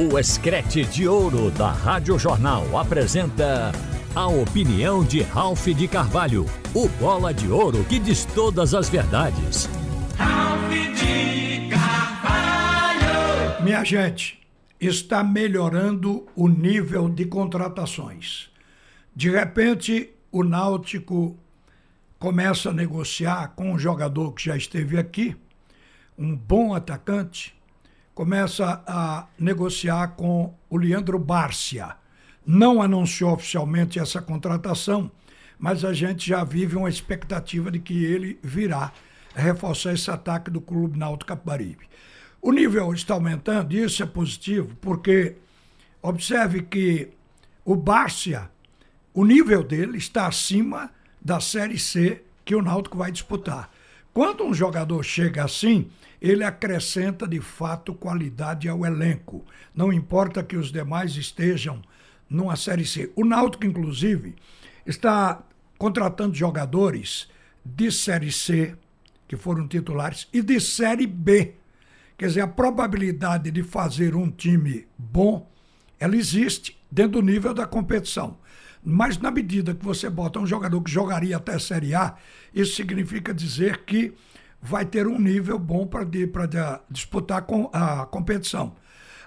O Escrete de Ouro da Rádio Jornal apresenta a opinião de Ralph de Carvalho, o bola de ouro que diz todas as verdades. Ralph de Carvalho! Minha gente, está melhorando o nível de contratações. De repente, o Náutico começa a negociar com um jogador que já esteve aqui, um bom atacante, começa a negociar com o Leandro Bárcia. Não anunciou oficialmente essa contratação, mas a gente já vive uma expectativa de que ele virá reforçar esse ataque do Clube Náutico Capibaribe. O nível está aumentando e isso é positivo, porque observe que o Bárcia, o nível dele está acima da Série C que o Náutico vai disputar. Quando um jogador chega assim, ele acrescenta de fato qualidade ao elenco. Não importa que os demais estejam numa Série C. O Náutico, inclusive, está contratando jogadores de Série C, que foram titulares, e de Série B. Quer dizer, a probabilidade de fazer um time bom, ela existe dentro do nível da competição. Mas na medida que você bota um jogador que jogaria até Série A, isso significa dizer que vai ter um nível bom para disputar com a competição.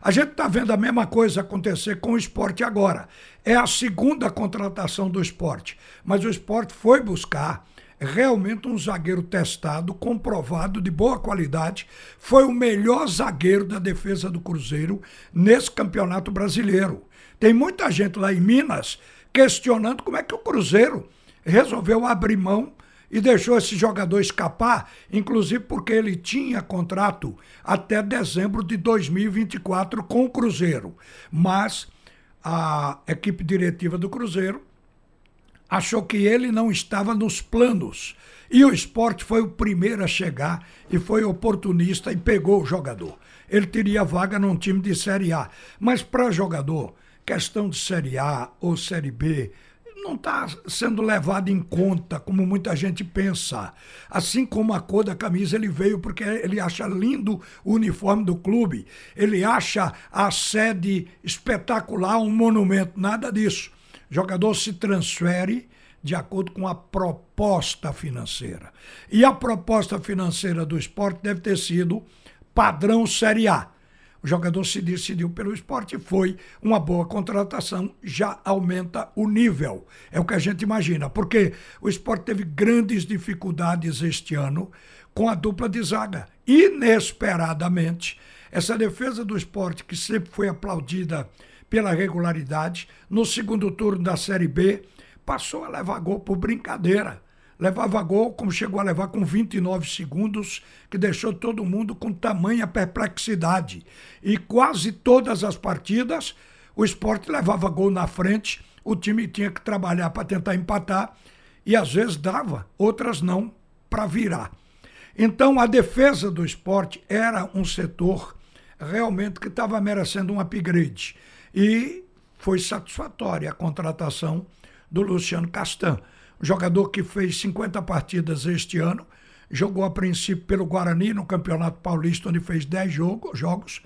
A gente está vendo a mesma coisa acontecer com o esporte agora. É a segunda contratação do esporte, mas o esporte foi buscar realmente um zagueiro testado, comprovado, de boa qualidade. Foi o melhor zagueiro da defesa do Cruzeiro nesse campeonato brasileiro. Tem muita gente lá em Minas questionando como é que o Cruzeiro resolveu abrir mão e deixou esse jogador escapar, inclusive porque ele tinha contrato até dezembro de 2024 com o Cruzeiro. Mas a equipe diretiva do Cruzeiro achou que ele não estava nos planos. E o esporte foi o primeiro a chegar e foi oportunista e pegou o jogador. Ele teria vaga num time de Série A. Mas para jogador, questão de Série A ou Série B, não está sendo levado em conta como muita gente pensa. Assim como a cor da camisa, ele veio porque ele acha lindo o uniforme do clube, ele acha a sede espetacular, um monumento, nada disso. O jogador se transfere de acordo com a proposta financeira. E a proposta financeira do esporte deve ter sido padrão Série A. O jogador se decidiu pelo esporte, foi uma boa contratação, já aumenta o nível. É o que a gente imagina, porque o esporte teve grandes dificuldades este ano com a dupla de zaga. Inesperadamente, essa defesa do esporte, que sempre foi aplaudida pela regularidade, no segundo turno da Série B, passou a levar gol por brincadeira levava gol, como chegou a levar com 29 segundos, que deixou todo mundo com tamanha perplexidade. E quase todas as partidas, o esporte levava gol na frente, o time tinha que trabalhar para tentar empatar, e às vezes dava, outras não, para virar. Então a defesa do esporte era um setor realmente que estava merecendo um upgrade. E foi satisfatória a contratação do Luciano Castan jogador que fez 50 partidas este ano, jogou a princípio pelo Guarani no Campeonato Paulista, onde fez 10 jogo, jogos,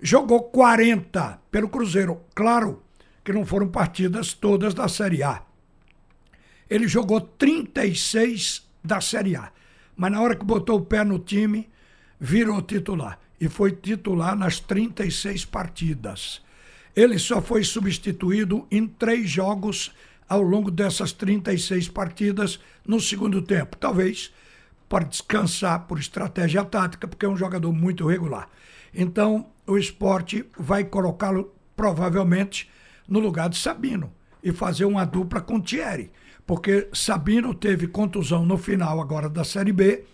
jogou 40 pelo Cruzeiro. Claro que não foram partidas todas da Série A. Ele jogou 36 da Série A, mas na hora que botou o pé no time, virou titular. E foi titular nas 36 partidas. Ele só foi substituído em três jogos ao longo dessas 36 partidas no segundo tempo. Talvez para descansar por estratégia tática, porque é um jogador muito regular. Então, o esporte vai colocá-lo provavelmente no lugar de Sabino e fazer uma dupla com Thierry, porque Sabino teve contusão no final agora da Série B,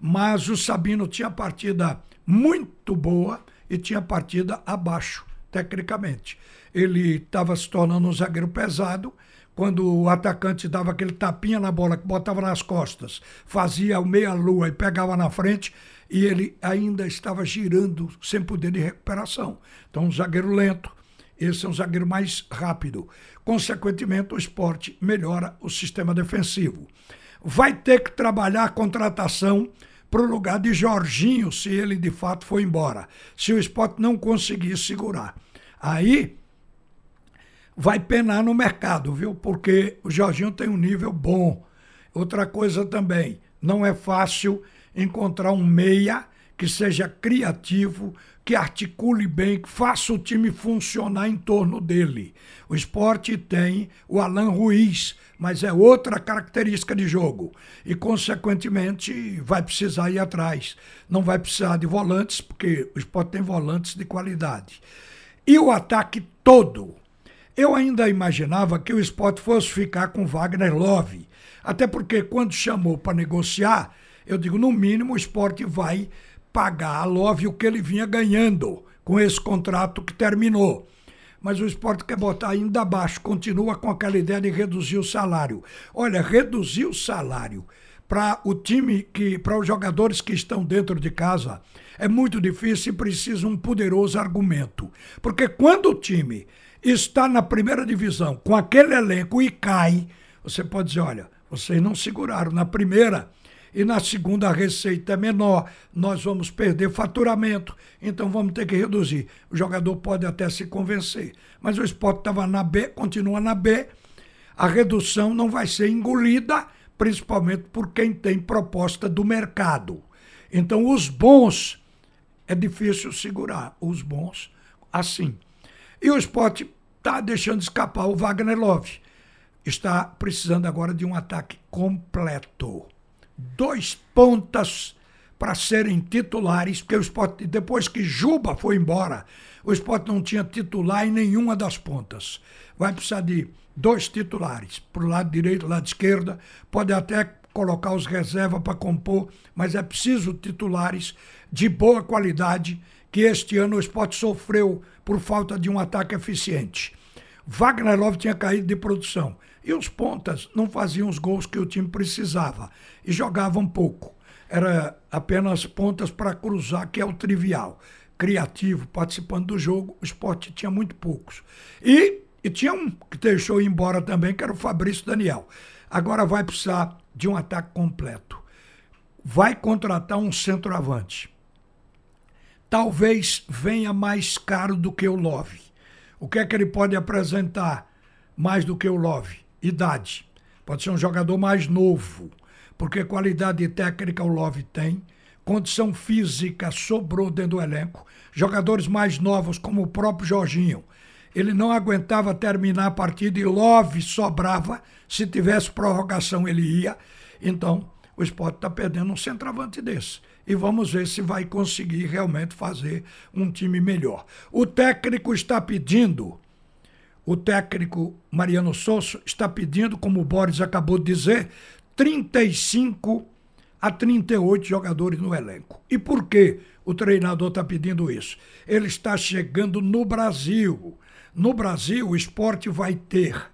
mas o Sabino tinha partida muito boa e tinha partida abaixo, tecnicamente. Ele estava se tornando um zagueiro pesado quando o atacante dava aquele tapinha na bola que botava nas costas, fazia o meia-lua e pegava na frente, e ele ainda estava girando sem poder de recuperação. Então, um zagueiro lento, esse é um zagueiro mais rápido. Consequentemente, o esporte melhora o sistema defensivo. Vai ter que trabalhar a contratação para o lugar de Jorginho, se ele de fato for embora. Se o esporte não conseguir segurar. Aí vai penar no mercado, viu? Porque o Jorginho tem um nível bom. Outra coisa também, não é fácil encontrar um meia que seja criativo, que articule bem, que faça o time funcionar em torno dele. O esporte tem o Alan Ruiz, mas é outra característica de jogo. E, consequentemente, vai precisar ir atrás. Não vai precisar de volantes, porque o esporte tem volantes de qualidade. E o ataque todo eu ainda imaginava que o esporte fosse ficar com Wagner Love. Até porque quando chamou para negociar, eu digo, no mínimo o esporte vai pagar a Love o que ele vinha ganhando com esse contrato que terminou. Mas o esporte quer botar ainda abaixo, continua com aquela ideia de reduzir o salário. Olha, reduzir o salário para o time que, para os jogadores que estão dentro de casa, é muito difícil e precisa um poderoso argumento. Porque quando o time está na primeira divisão com aquele elenco e cai, você pode dizer: olha, vocês não seguraram na primeira e na segunda a receita é menor, nós vamos perder faturamento, então vamos ter que reduzir. O jogador pode até se convencer, mas o esporte estava na B, continua na B, a redução não vai ser engolida, principalmente por quem tem proposta do mercado. Então, os bons é difícil segurar, os bons assim. E o esporte está deixando escapar o Wagner Love. Está precisando agora de um ataque completo. Dois pontas para serem titulares, porque o esporte, depois que Juba foi embora, o esporte não tinha titular em nenhuma das pontas. Vai precisar de dois titulares, para o lado direito lado esquerda. Pode até colocar os reservas para compor, mas é preciso titulares de boa qualidade que este ano o esporte sofreu por falta de um ataque eficiente. Wagner Love tinha caído de produção e os pontas não faziam os gols que o time precisava e jogavam pouco. Era apenas pontas para cruzar, que é o trivial. Criativo, participando do jogo, o esporte tinha muito poucos. E, e tinha um que deixou ir embora também, que era o Fabrício Daniel. Agora vai precisar de um ataque completo. Vai contratar um centroavante talvez venha mais caro do que o Love. O que é que ele pode apresentar mais do que o Love? Idade. Pode ser um jogador mais novo, porque qualidade técnica o Love tem, condição física sobrou dentro do elenco. Jogadores mais novos, como o próprio Jorginho, ele não aguentava terminar a partida e Love sobrava. Se tivesse prorrogação, ele ia. Então, o esporte está perdendo um centroavante desse e vamos ver se vai conseguir realmente fazer um time melhor. O técnico está pedindo, o técnico Mariano Souza está pedindo, como o Boris acabou de dizer, 35 a 38 jogadores no elenco. E por que o treinador está pedindo isso? Ele está chegando no Brasil. No Brasil, o esporte vai ter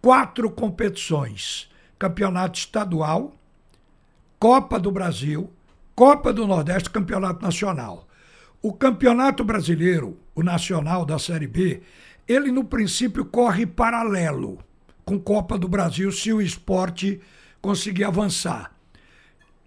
quatro competições: campeonato estadual, Copa do Brasil, Copa do Nordeste, Campeonato Nacional. O Campeonato Brasileiro, o Nacional da Série B, ele no princípio corre paralelo com Copa do Brasil se o esporte conseguir avançar.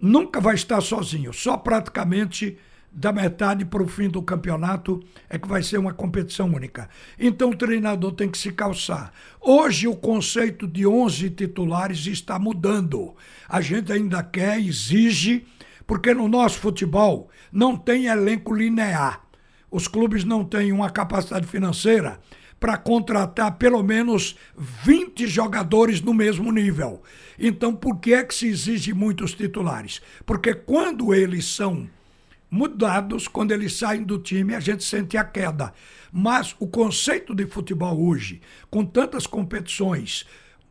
Nunca vai estar sozinho, só praticamente da metade para o fim do campeonato é que vai ser uma competição única. Então o treinador tem que se calçar. Hoje o conceito de 11 titulares está mudando. A gente ainda quer, exige porque no nosso futebol não tem elenco linear. Os clubes não têm uma capacidade financeira para contratar pelo menos 20 jogadores no mesmo nível. Então, por que é que se exige muitos titulares? Porque quando eles são mudados, quando eles saem do time, a gente sente a queda. Mas o conceito de futebol hoje, com tantas competições,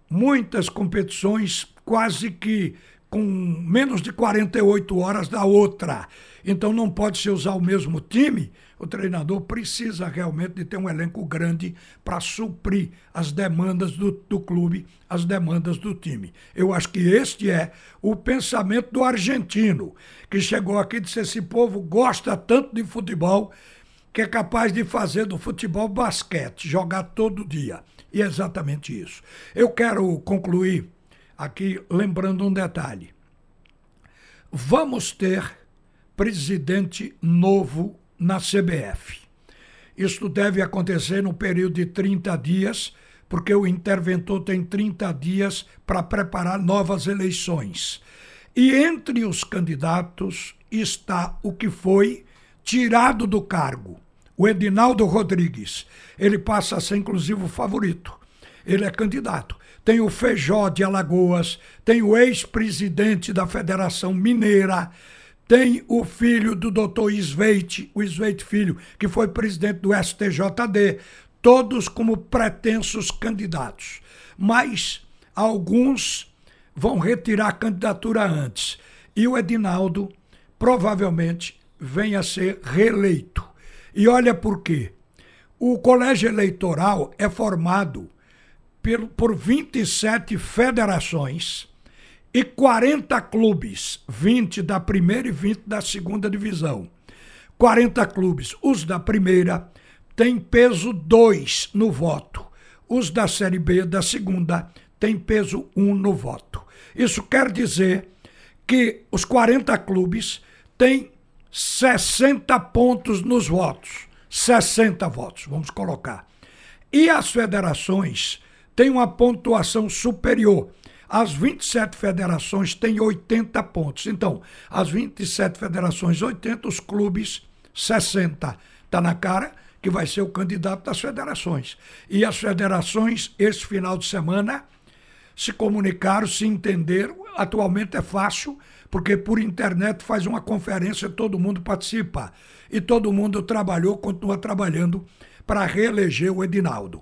muitas competições quase que com menos de 48 horas da outra. Então não pode se usar o mesmo time. O treinador precisa realmente de ter um elenco grande para suprir as demandas do, do clube, as demandas do time. Eu acho que este é o pensamento do argentino, que chegou aqui e disse: esse povo gosta tanto de futebol que é capaz de fazer do futebol basquete, jogar todo dia. E é exatamente isso. Eu quero concluir aqui lembrando um detalhe. vamos ter presidente novo na CBF. Isto deve acontecer no período de 30 dias, porque o interventor tem 30 dias para preparar novas eleições. E entre os candidatos está o que foi tirado do cargo, o Edinaldo Rodrigues. Ele passa a ser, inclusive, o favorito. Ele é candidato. Tem o Feijó de Alagoas, tem o ex-presidente da Federação Mineira, tem o filho do doutor Sveite, o Sveite Filho, que foi presidente do STJD, todos como pretensos candidatos. Mas alguns vão retirar a candidatura antes. E o Edinaldo provavelmente venha a ser reeleito. E olha por quê. O colégio eleitoral é formado por 27 federações e 40 clubes, 20 da primeira e 20 da segunda divisão. 40 clubes. Os da primeira têm peso 2 no voto. Os da Série B, da segunda, têm peso 1 um no voto. Isso quer dizer que os 40 clubes têm 60 pontos nos votos. 60 votos, vamos colocar. E as federações têm uma pontuação superior as 27 federações têm 80 pontos. Então, as 27 federações, 80, os clubes, 60. Está na cara que vai ser o candidato das federações. E as federações, esse final de semana, se comunicaram, se entenderam. Atualmente é fácil, porque por internet faz uma conferência, todo mundo participa. E todo mundo trabalhou, continua trabalhando para reeleger o Edinaldo.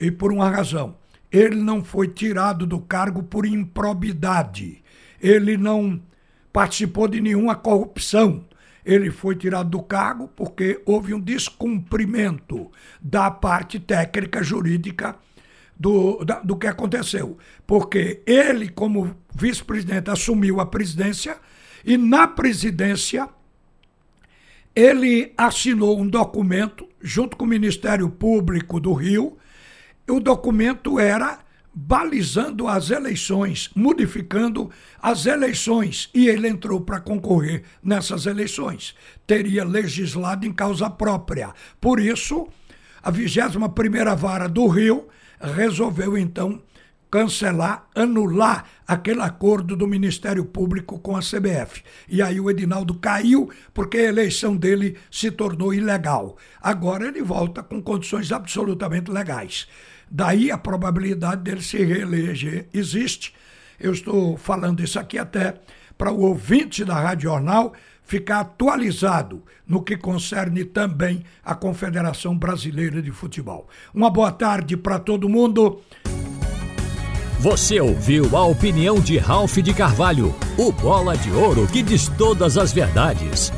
E por uma razão ele não foi tirado do cargo por improbidade. Ele não participou de nenhuma corrupção. Ele foi tirado do cargo porque houve um descumprimento da parte técnica jurídica do, da, do que aconteceu. Porque ele, como vice-presidente, assumiu a presidência e na presidência ele assinou um documento junto com o Ministério Público do Rio o documento era balizando as eleições, modificando as eleições, e ele entrou para concorrer nessas eleições. Teria legislado em causa própria. Por isso, a 21ª Vara do Rio resolveu então cancelar, anular aquele acordo do Ministério Público com a CBF. E aí o Edinaldo caiu porque a eleição dele se tornou ilegal. Agora ele volta com condições absolutamente legais. Daí a probabilidade dele se reeleger existe. Eu estou falando isso aqui até para o ouvinte da Rádio Jornal ficar atualizado no que concerne também a Confederação Brasileira de Futebol. Uma boa tarde para todo mundo. Você ouviu a opinião de Ralph de Carvalho, o bola de ouro que diz todas as verdades.